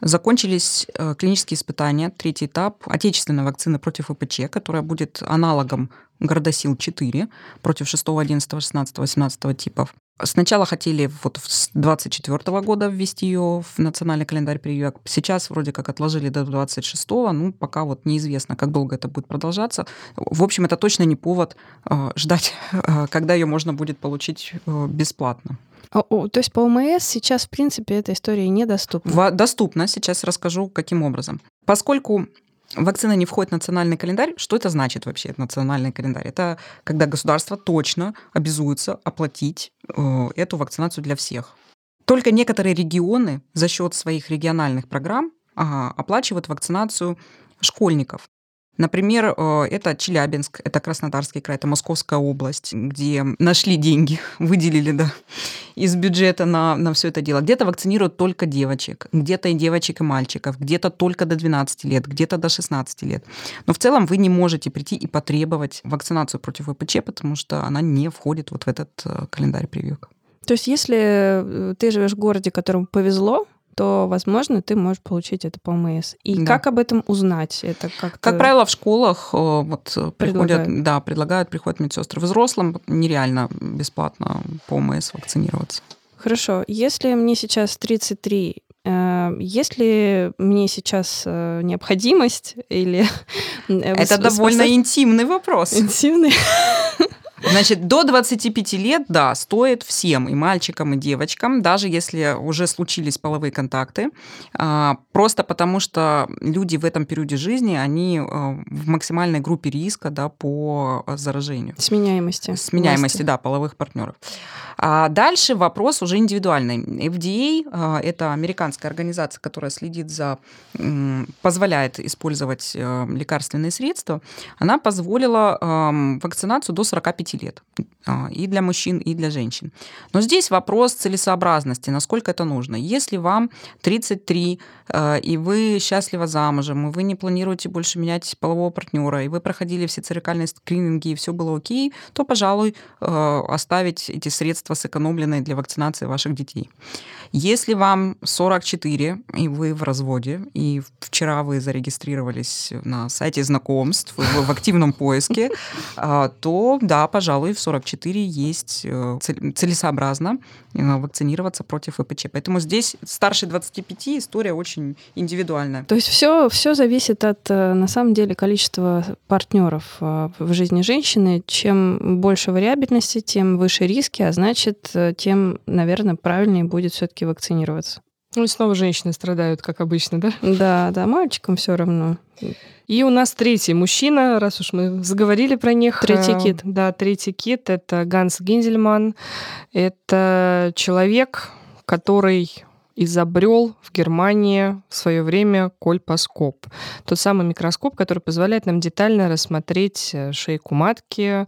Speaker 4: Закончились э, клинические испытания, третий этап отечественной вакцины против ВПЧ, которая будет аналогом Гордосил-4 против 6, 11, 16, 18 типов. Сначала хотели вот с 24 года ввести ее в национальный календарь прививок. Сейчас вроде как отложили до 26 ну, пока вот неизвестно, как долго это будет продолжаться. В общем, это точно не повод э, ждать, э, когда ее можно будет получить э, бесплатно.
Speaker 2: О, то есть по ОМС сейчас, в принципе, эта история недоступна?
Speaker 4: В, доступна. Сейчас расскажу, каким образом. Поскольку вакцина не входит в национальный календарь, что это значит вообще, национальный календарь? Это когда государство точно обязуется оплатить эту вакцинацию для всех. Только некоторые регионы за счет своих региональных программ оплачивают вакцинацию школьников. Например, э, это Челябинск, это Краснодарский край, это Московская область, где нашли деньги, выделили да, из бюджета на, на все это дело. Где-то вакцинируют только девочек, где-то и девочек, и мальчиков, где-то только до 12 лет, где-то до 16 лет. Но в целом вы не можете прийти и потребовать вакцинацию против ВПЧ, потому что она не входит вот в этот э, календарь прививок.
Speaker 2: То есть если э, ты живешь в городе, которому повезло, то, возможно, ты можешь получить это по ОМС. И да. как об этом узнать? Это как
Speaker 4: Как правило, в школах э, вот предлагают. приходят, да, предлагают, приходят медсестры. Взрослым нереально бесплатно по ОМС вакцинироваться.
Speaker 2: Хорошо. Если мне сейчас 33, э, есть ли мне сейчас э, необходимость или...
Speaker 4: Это довольно интимный вопрос.
Speaker 2: Интимный?
Speaker 4: Значит, до 25 лет, да, стоит всем, и мальчикам, и девочкам, даже если уже случились половые контакты, а, просто потому что люди в этом периоде жизни, они а, в максимальной группе риска да, по заражению.
Speaker 2: Сменяемости.
Speaker 4: Сменяемости, власти. да, половых партнеров. А дальше вопрос уже индивидуальный. FDA а, – это американская организация, которая следит за, позволяет использовать лекарственные средства. Она позволила вакцинацию до 45 лет а, и для мужчин, и для женщин. Но здесь вопрос целесообразности, насколько это нужно. Если вам 33, а, и вы счастливо замужем, и вы не планируете больше менять полового партнера, и вы проходили все церекальные скрининги, и все было окей, то, пожалуй, а, оставить эти средства сэкономленные для вакцинации ваших детей. Если вам 44, и вы в разводе, и вчера вы зарегистрировались на сайте знакомств, вы в активном поиске, то да, пожалуй, в 44 есть э, целесообразно э, вакцинироваться против ВПЧ. Поэтому здесь старше 25 история очень индивидуальная.
Speaker 2: То есть все, все зависит от, э, на самом деле, количества партнеров в жизни женщины. Чем больше вариабельности, тем выше риски, а значит, тем, наверное, правильнее будет все-таки вакцинироваться.
Speaker 3: Ну и снова женщины страдают, как обычно, да?
Speaker 2: Да, да, мальчикам все равно.
Speaker 3: И у нас третий мужчина, раз уж мы заговорили про них.
Speaker 2: Третий э, кит.
Speaker 3: Да, третий кит — это Ганс Гинзельман. Это человек, который изобрел в Германии в свое время кольпоскоп. Тот самый микроскоп, который позволяет нам детально рассмотреть э, шейку матки,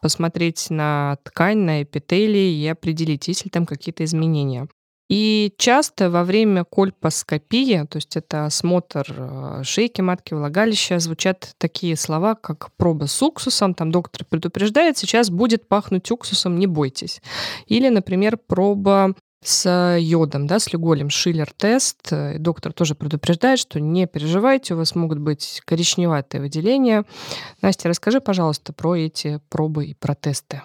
Speaker 3: посмотреть на ткань, на эпителии и определить, есть ли там какие-то изменения. И часто во время кольпоскопии, то есть это осмотр э, шейки матки, влагалища, звучат такие слова, как проба с уксусом, там доктор предупреждает, сейчас будет пахнуть уксусом, не бойтесь. Или, например, проба с йодом, да, с люголем, шиллер-тест. Э, доктор тоже предупреждает, что не переживайте, у вас могут быть коричневатые выделения. Настя, расскажи, пожалуйста, про эти пробы и про тесты.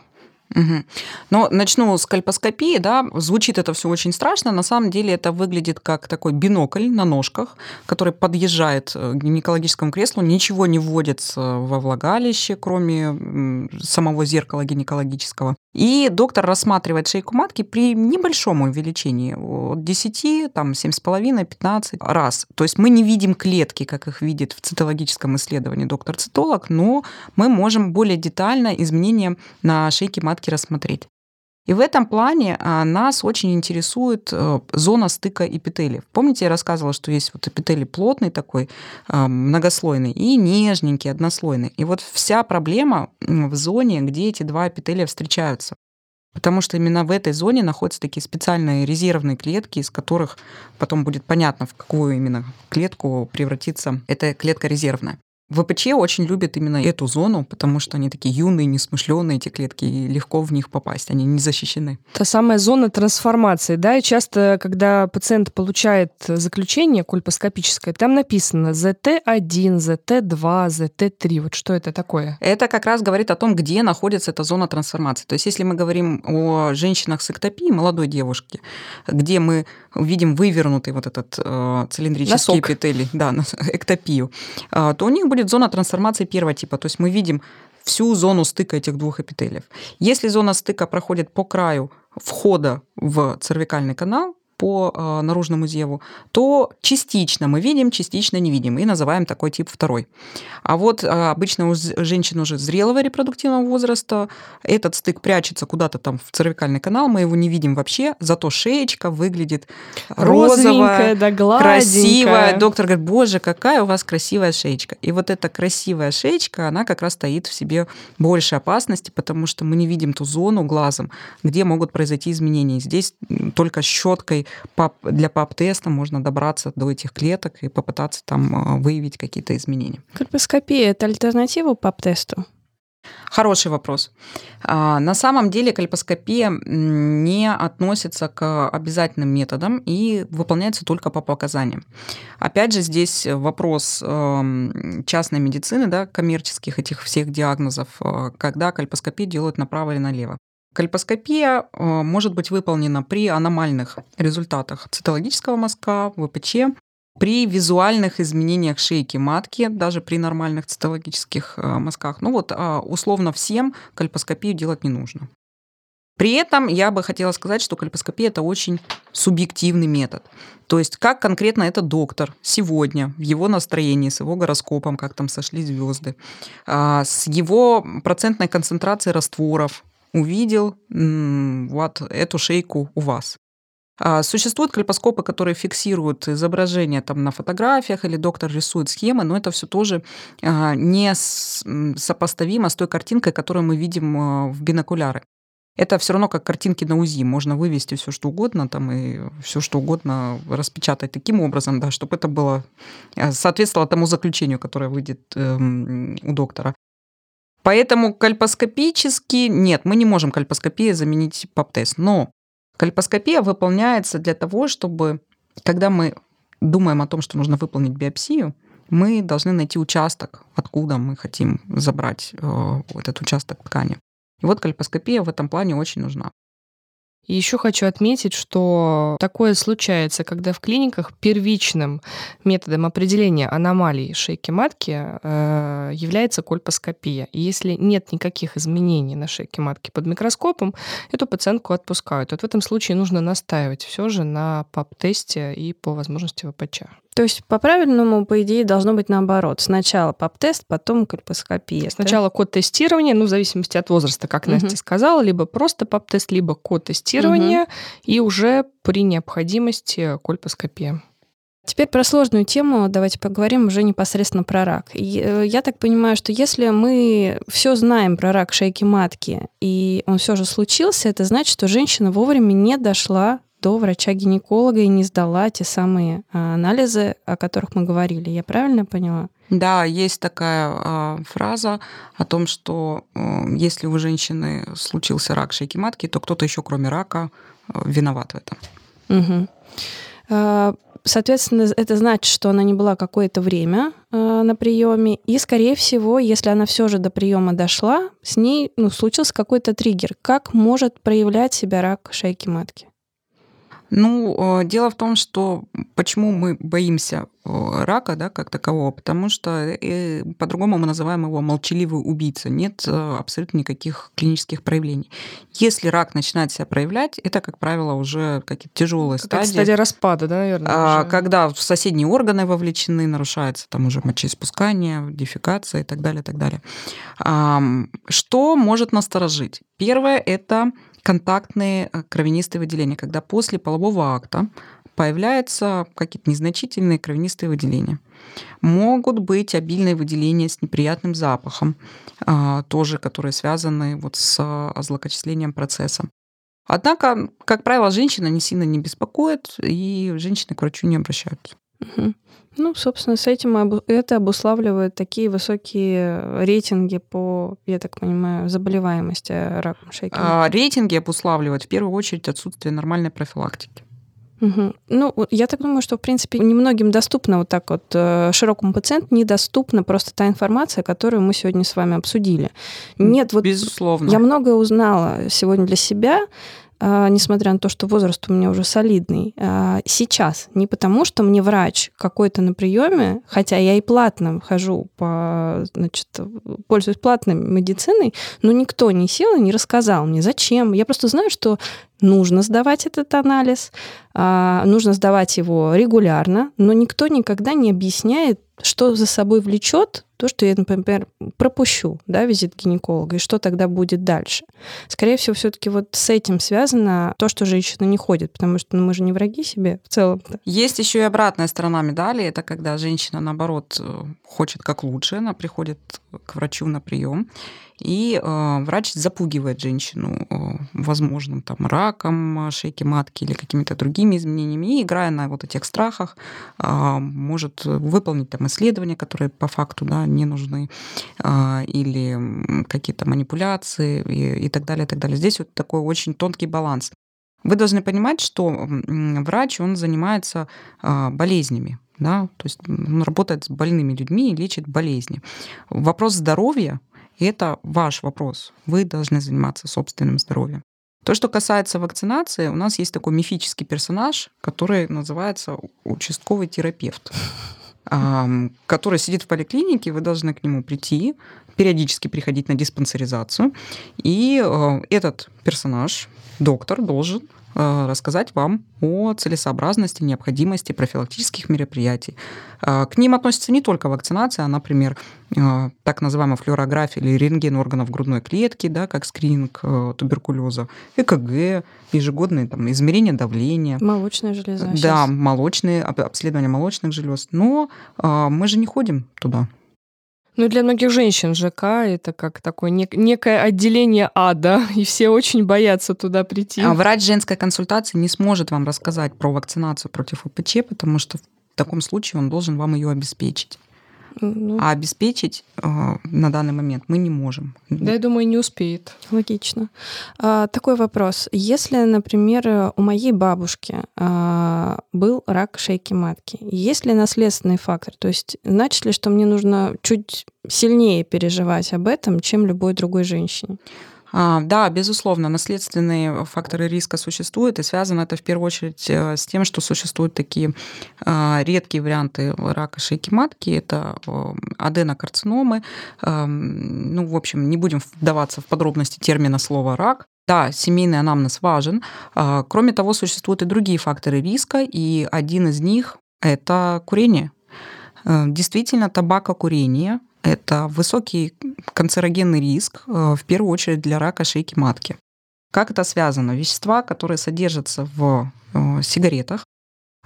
Speaker 4: Угу. Но начну с кальпоскопии, да, звучит это все очень страшно, на самом деле это выглядит как такой бинокль на ножках, который подъезжает к гинекологическому креслу, ничего не вводится во влагалище, кроме самого зеркала гинекологического. И доктор рассматривает шейку матки при небольшом увеличении от 10, там 7,5, 15 раз. То есть мы не видим клетки, как их видит в цитологическом исследовании доктор-цитолог, но мы можем более детально изменения на шейке матки рассмотреть. И в этом плане а, нас очень интересует э, зона стыка эпителиев. Помните, я рассказывала, что есть вот эпителий плотный такой, а, многослойный, и нежненький, однослойный. И вот вся проблема в зоне, где эти два эпителия встречаются. Потому что именно в этой зоне находятся такие специальные резервные клетки, из которых потом будет понятно, в какую именно клетку превратится эта клетка резервная. ВПЧ очень любят именно эту зону, потому что они такие юные, несмышленые, эти клетки, и легко в них попасть, они не защищены.
Speaker 3: Та самая зона трансформации, да, и часто, когда пациент получает заключение кольпоскопическое, там написано ZT1, ZT2, ZT3. Вот что это такое?
Speaker 4: Это как раз говорит о том, где находится эта зона трансформации. То есть если мы говорим о женщинах с эктопией, молодой девушке, где мы видим вывернутый вот этот э, цилиндрический Носок. эпителий, да, эктопию, э, то у них будет зона трансформации первого типа. То есть мы видим всю зону стыка этих двух эпителиев. Если зона стыка проходит по краю входа в цервикальный канал, по э, наружному зеву, то частично мы видим, частично не видим, и называем такой тип второй. А вот э, обычно у женщин уже зрелого репродуктивного возраста этот стык прячется куда-то там в цервикальный канал, мы его не видим вообще, зато шеечка выглядит розовая, да, красивая. Доктор говорит, боже, какая у вас красивая шеечка. И вот эта красивая шеечка, она как раз стоит в себе больше опасности, потому что мы не видим ту зону глазом, где могут произойти изменения. Здесь только щеткой для ПАП-теста можно добраться до этих клеток и попытаться там а, выявить какие-то изменения.
Speaker 2: Кальпоскопия – это альтернатива ПАП-тесту?
Speaker 4: Хороший вопрос. А, на самом деле кальпоскопия не относится к обязательным методам и выполняется только по показаниям. Опять же, здесь вопрос эм, частной медицины, да, коммерческих этих всех диагнозов, э, когда кальпоскопию делают направо или налево. Кальпоскопия э, может быть выполнена при аномальных результатах цитологического мазка, ВПЧ, при визуальных изменениях шейки матки, даже при нормальных цитологических э, мазках. Ну вот а, условно всем кальпоскопию делать не нужно. При этом я бы хотела сказать, что кальпоскопия это очень субъективный метод. То есть как конкретно этот доктор сегодня в его настроении, с его гороскопом, как там сошли звезды, а, с его процентной концентрацией растворов, увидел вот эту шейку у вас. А, существуют клипоскопы, которые фиксируют изображение там на фотографиях, или доктор рисует схемы, но это все тоже а, не сопоставимо с той картинкой, которую мы видим а, в бинокуляры. Это все равно как картинки на УЗИ. Можно вывести все что угодно там и все что угодно распечатать таким образом, да, чтобы это было соответствовало тому заключению, которое выйдет эм, у доктора. Поэтому кальпоскопически нет, мы не можем кальпоскопией заменить ПАП-тест. Но кальпоскопия выполняется для того, чтобы, когда мы думаем о том, что нужно выполнить биопсию, мы должны найти участок, откуда мы хотим забрать э, этот участок ткани. И вот кальпоскопия в этом плане очень нужна.
Speaker 3: Еще хочу отметить, что такое случается, когда в клиниках первичным методом определения аномалий шейки матки э, является кольпоскопия. И если нет никаких изменений на шейке матки под микроскопом, эту пациентку отпускают. Вот в этом случае нужно настаивать все же на ПАП-тесте и по возможности ВПЧ.
Speaker 2: То есть по-правильному, по идее, должно быть наоборот. Сначала ПАП-тест, потом кольпоскопия.
Speaker 3: Сначала код тестирования, ну, в зависимости от возраста, как угу. Настя сказала, либо просто ПАП-тест, либо код тестирования, угу. и уже при необходимости кольпоскопия.
Speaker 2: Теперь про сложную тему давайте поговорим уже непосредственно про рак. Э, я так понимаю, что если мы все знаем про рак шейки матки, и он все же случился, это значит, что женщина вовремя не дошла до врача-гинеколога и не сдала те самые а, анализы, о которых мы говорили. Я правильно поняла?
Speaker 4: Да, есть такая э, фраза о том, что э, если у женщины случился рак шейки матки, то кто-то еще, кроме рака, э, виноват в этом.
Speaker 2: Угу. Соответственно, это значит, что она не была какое-то время э, на приеме, и, скорее всего, если она все же до приема дошла, с ней ну, случился какой-то триггер. Как может проявлять себя рак шейки матки?
Speaker 4: Ну, э, дело в том, что почему мы боимся э, рака, да, как такового, потому что э, по-другому мы называем его молчаливый убийца. Нет абсолютно никаких клинических проявлений. Если рак начинает себя проявлять, это, как правило, уже какие-то тяжелые как стадии.
Speaker 3: стадия распада, да, наверное. А.
Speaker 4: Когда в соседние органы вовлечены, нарушается там уже мочеиспускание, дефекация и так далее, и так далее. Что может насторожить? Первое – это контактные э, кровянистые выделения, когда после полового акта появляются какие-то незначительные кровянистые выделения. Могут быть обильные выделения с неприятным запахом, а, тоже которые связаны вот с злокочислением процесса. Однако, как правило, женщина не сильно не беспокоит, и женщины к врачу не обращаются.
Speaker 2: Ну, собственно, с этим это обуславливает такие высокие рейтинги по, я так понимаю, заболеваемости раком шейки.
Speaker 4: А, рейтинги обуславливают в первую очередь отсутствие нормальной профилактики.
Speaker 2: Угу. Ну, я так думаю, что, в принципе, немногим доступна вот так вот э, широкому пациенту недоступна просто та информация, которую мы сегодня с вами обсудили.
Speaker 4: Нет, вот безусловно.
Speaker 2: Я многое узнала сегодня для себя, несмотря на то, что возраст у меня уже солидный, а, сейчас. Не потому, что мне врач какой-то на приеме, хотя я и платно хожу по, значит, пользуюсь платной медициной, но никто не сел и не рассказал мне, зачем. Я просто знаю, что нужно сдавать этот анализ, а, нужно сдавать его регулярно, но никто никогда не объясняет, что за собой влечет то, что я, например, пропущу, да, визит гинеколога, и что тогда будет дальше. Скорее всего, все-таки вот с этим связано то, что женщина не ходит, потому что ну, мы же не враги себе в целом. -то.
Speaker 4: Есть еще и обратная сторона медали, это когда женщина, наоборот, э, хочет как лучше, она приходит к врачу на прием, и э, врач запугивает женщину э, возможным там раком шейки матки или какими-то другими изменениями, и играя на вот этих страхах, э, может выполнить там исследования, которые по факту да, не нужны, э, или какие-то манипуляции и, и так далее, и так далее. Здесь вот такой очень тонкий баланс. Вы должны понимать, что врач, он занимается э, болезнями, да, то есть он работает с больными людьми и лечит болезни. Вопрос здоровья это ваш вопрос. Вы должны заниматься собственным здоровьем. То, что касается вакцинации, у нас есть такой мифический персонаж, который называется участковый терапевт который сидит в поликлинике, вы должны к нему прийти, периодически приходить на диспансеризацию. И э, этот персонаж, доктор, должен Э, рассказать вам о целесообразности, необходимости профилактических мероприятий. Э, к ним относится не только вакцинация, а, например, так называемая флюорография или рентген органов грудной клетки, да, как скрининг туберкулеза, ЭКГ, ежегодные там, измерения давления.
Speaker 2: Молочная железа. Да,
Speaker 4: сейчас. молочные, обследование молочных желез. Но мы же не ходим туда.
Speaker 3: Ну, для многих женщин ЖК это как такое нек- некое отделение ада, и все очень боятся туда прийти.
Speaker 4: А врач женской консультации не сможет вам рассказать про вакцинацию против ОПЧ, потому что в таком случае он должен вам ее обеспечить. Ну, а обеспечить э, на данный момент мы не можем.
Speaker 3: Да, я думаю, не успеет.
Speaker 2: Логично. А, такой вопрос. Если, например, у моей бабушки а, был рак шейки матки, есть ли наследственный фактор? То есть значит ли, что мне нужно чуть сильнее переживать об этом, чем любой другой женщине?
Speaker 4: А, да, безусловно, наследственные факторы риска существуют, и связано это в первую очередь э, с тем, что существуют такие а, редкие варианты рака шейки матки, это аденокарциномы. Ну, в общем, не будем вдаваться в подробности термина слова «рак», да, семейный анамнез важен. А, кроме того, существуют и другие факторы риска, и один из них – это курение. Э, действительно, табакокурение это высокий канцерогенный риск, э, в первую очередь для рака шейки матки. Как это связано? Вещества, которые содержатся в э, сигаретах,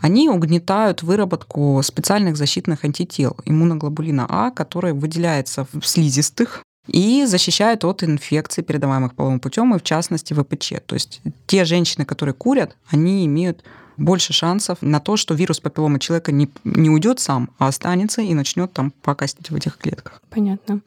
Speaker 4: они угнетают выработку специальных защитных антител иммуноглобулина А, который выделяется в слизистых и защищает от инфекций, передаваемых половым путем, и в частности ВПЧ. То есть те женщины, которые курят, они имеют больше шансов на то, что вирус папилломы человека не, не уйдет сам, а останется и начнет там покастить в этих клетках.
Speaker 2: Понятно.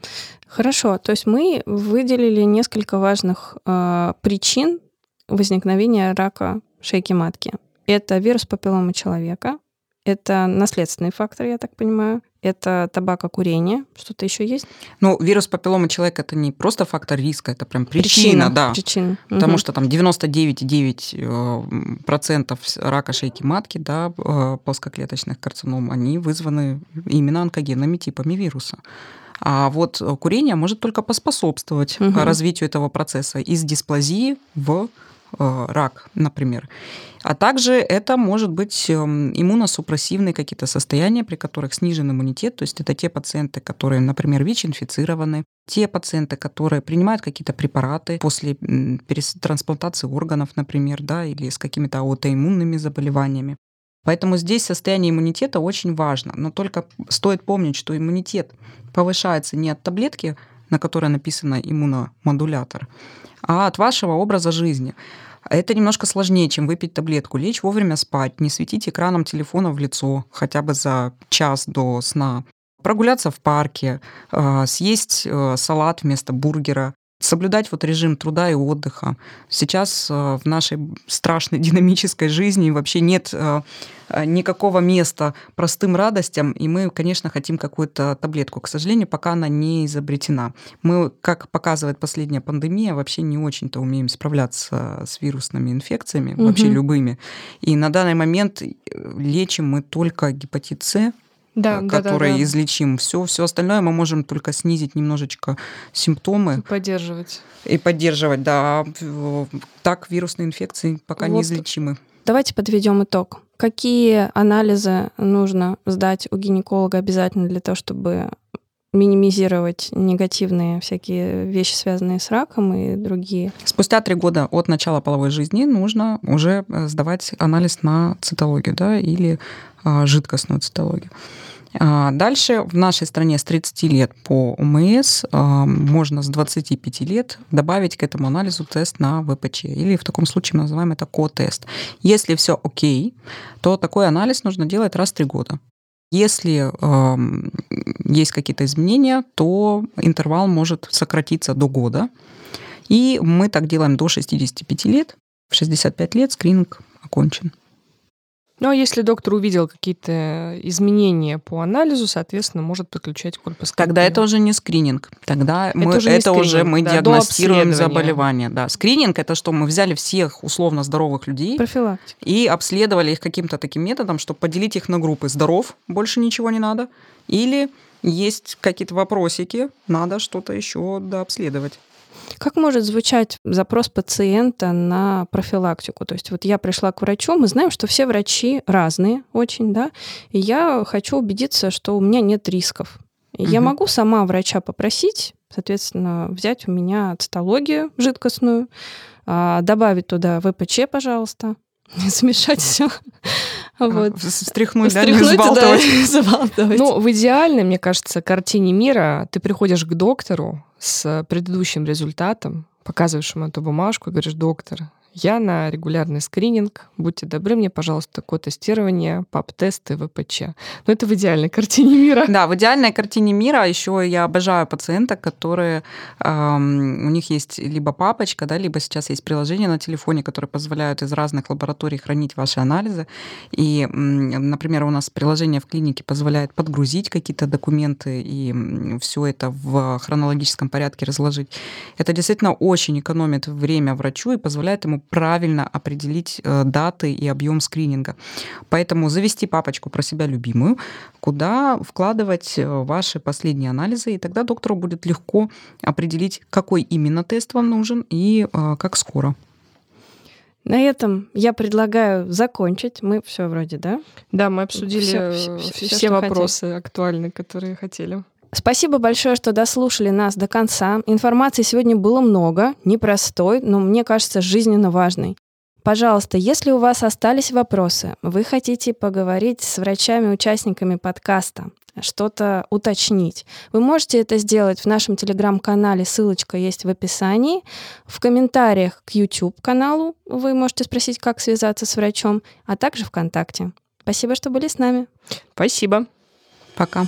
Speaker 2: Хорошо. То есть мы выделили несколько важных э, причин возникновения рака шейки матки. Это вирус папилломы человека, это наследственный фактор, я так понимаю. Это табакокурение. Что-то еще есть?
Speaker 4: Ну, вирус папилломы человека это не просто фактор риска, это прям причина, причина да.
Speaker 2: Причина.
Speaker 4: Потому угу. что там 99,9% э, рака шейки матки, да, э, плоскоклеточных карцином, они вызваны именно онкогенными типами вируса. А вот курение может только поспособствовать угу. развитию этого процесса из дисплазии в Э, рак, например. А также это может быть эм, иммуносупрессивные какие-то состояния, при которых снижен иммунитет. То есть это те пациенты, которые, например, ВИЧ-инфицированы, те пациенты, которые принимают какие-то препараты после трансплантации органов, например, да, или с какими-то аутоиммунными заболеваниями. Поэтому здесь состояние иммунитета очень важно. Но только стоит помнить, что иммунитет повышается не от таблетки, на которой написано иммуномодулятор, а от вашего образа жизни. Это немножко сложнее, чем выпить таблетку. Лечь вовремя спать, не светить экраном телефона в лицо хотя бы за час до сна. Прогуляться в парке, а, съесть э, салат вместо бургера, соблюдать вот режим труда и отдыха. Сейчас э, в нашей страшной динамической жизни вообще нет э, никакого места простым радостям, и мы, конечно, хотим какую-то таблетку. К сожалению, пока она не изобретена. Мы, как показывает последняя пандемия, вообще не очень-то умеем справляться с вирусными инфекциями, угу. вообще любыми. И на данный момент э, лечим мы только гепатит С, да, который да, да, да. излечим. Все, все остальное мы можем только снизить немножечко симптомы.
Speaker 3: И поддерживать.
Speaker 4: И поддерживать, да. Так вирусные инфекции пока вот. неизлечимы.
Speaker 2: Давайте подведем итог. Какие анализы нужно сдать у гинеколога обязательно для того, чтобы минимизировать негативные всякие вещи, связанные с раком и другие.
Speaker 4: Спустя три года от начала половой жизни нужно уже э, сдавать анализ на цитологию да, или а, жидкостную цитологию. А, дальше в нашей стране с 30 лет по УМС а, можно с 25 лет добавить к этому анализу тест на ВПЧ, или в таком случае мы называем это ко-тест. Если все окей, то такой анализ нужно делать раз в три года. Если э, есть какие-то изменения, то интервал может сократиться до года. И мы так делаем до 65 лет. В 65 лет скрининг окончен.
Speaker 3: Ну, а если доктор увидел какие-то изменения по анализу, соответственно, может подключать кольпоскопию.
Speaker 4: Тогда это уже не скрининг. Тогда это мы, уже, это скрининг, уже мы да, диагностируем заболевание. Да. Скрининг – это что? Мы взяли всех условно здоровых людей и обследовали их каким-то таким методом, чтобы поделить их на группы. Здоров, больше ничего не надо. Или есть какие-то вопросики, надо что-то еще дообследовать.
Speaker 2: Как может звучать запрос пациента на профилактику? То есть вот я пришла к врачу, мы знаем, что все врачи разные очень, да, и я хочу убедиться, что у меня нет рисков. Угу. Я могу сама врача попросить, соответственно, взять у меня цитологию жидкостную, а, добавить туда ВПЧ, пожалуйста, смешать все.
Speaker 4: А, вот. Встряхнуть, да, не забалтывать. Да,
Speaker 3: забалтывать. Ну, в идеальной, мне кажется, картине мира ты приходишь к доктору с предыдущим результатом, показываешь ему эту бумажку и говоришь, доктор, я на регулярный скрининг. Будьте добры мне, пожалуйста, код тестирования, ПАП-тесты, ВПЧ. Но ну, это в идеальной картине мира.
Speaker 4: Да, в идеальной картине мира еще я обожаю пациенток, которые эм, у них есть либо папочка, да, либо сейчас есть приложение на телефоне, которые позволяют из разных лабораторий хранить ваши анализы. И, например, у нас приложение в клинике позволяет подгрузить какие-то документы и все это в хронологическом порядке разложить. Это действительно очень экономит время врачу и позволяет ему правильно определить э, даты и объем скрининга. Поэтому завести папочку про себя любимую, куда вкладывать э, ваши последние анализы, и тогда доктору будет легко определить, какой именно тест вам нужен и э, как скоро.
Speaker 2: На этом я предлагаю закончить. Мы все вроде, да?
Speaker 3: Да, мы обсудили все, все, все, все вопросы хотели. актуальные, которые хотели.
Speaker 2: Спасибо большое, что дослушали нас до конца. Информации сегодня было много, непростой, но мне кажется, жизненно важной. Пожалуйста, если у вас остались вопросы, вы хотите поговорить с врачами-участниками подкаста, что-то уточнить, вы можете это сделать в нашем телеграм-канале, ссылочка есть в описании. В комментариях к YouTube-каналу вы можете спросить, как связаться с врачом, а также ВКонтакте. Спасибо, что были с нами.
Speaker 3: Спасибо.
Speaker 4: Пока.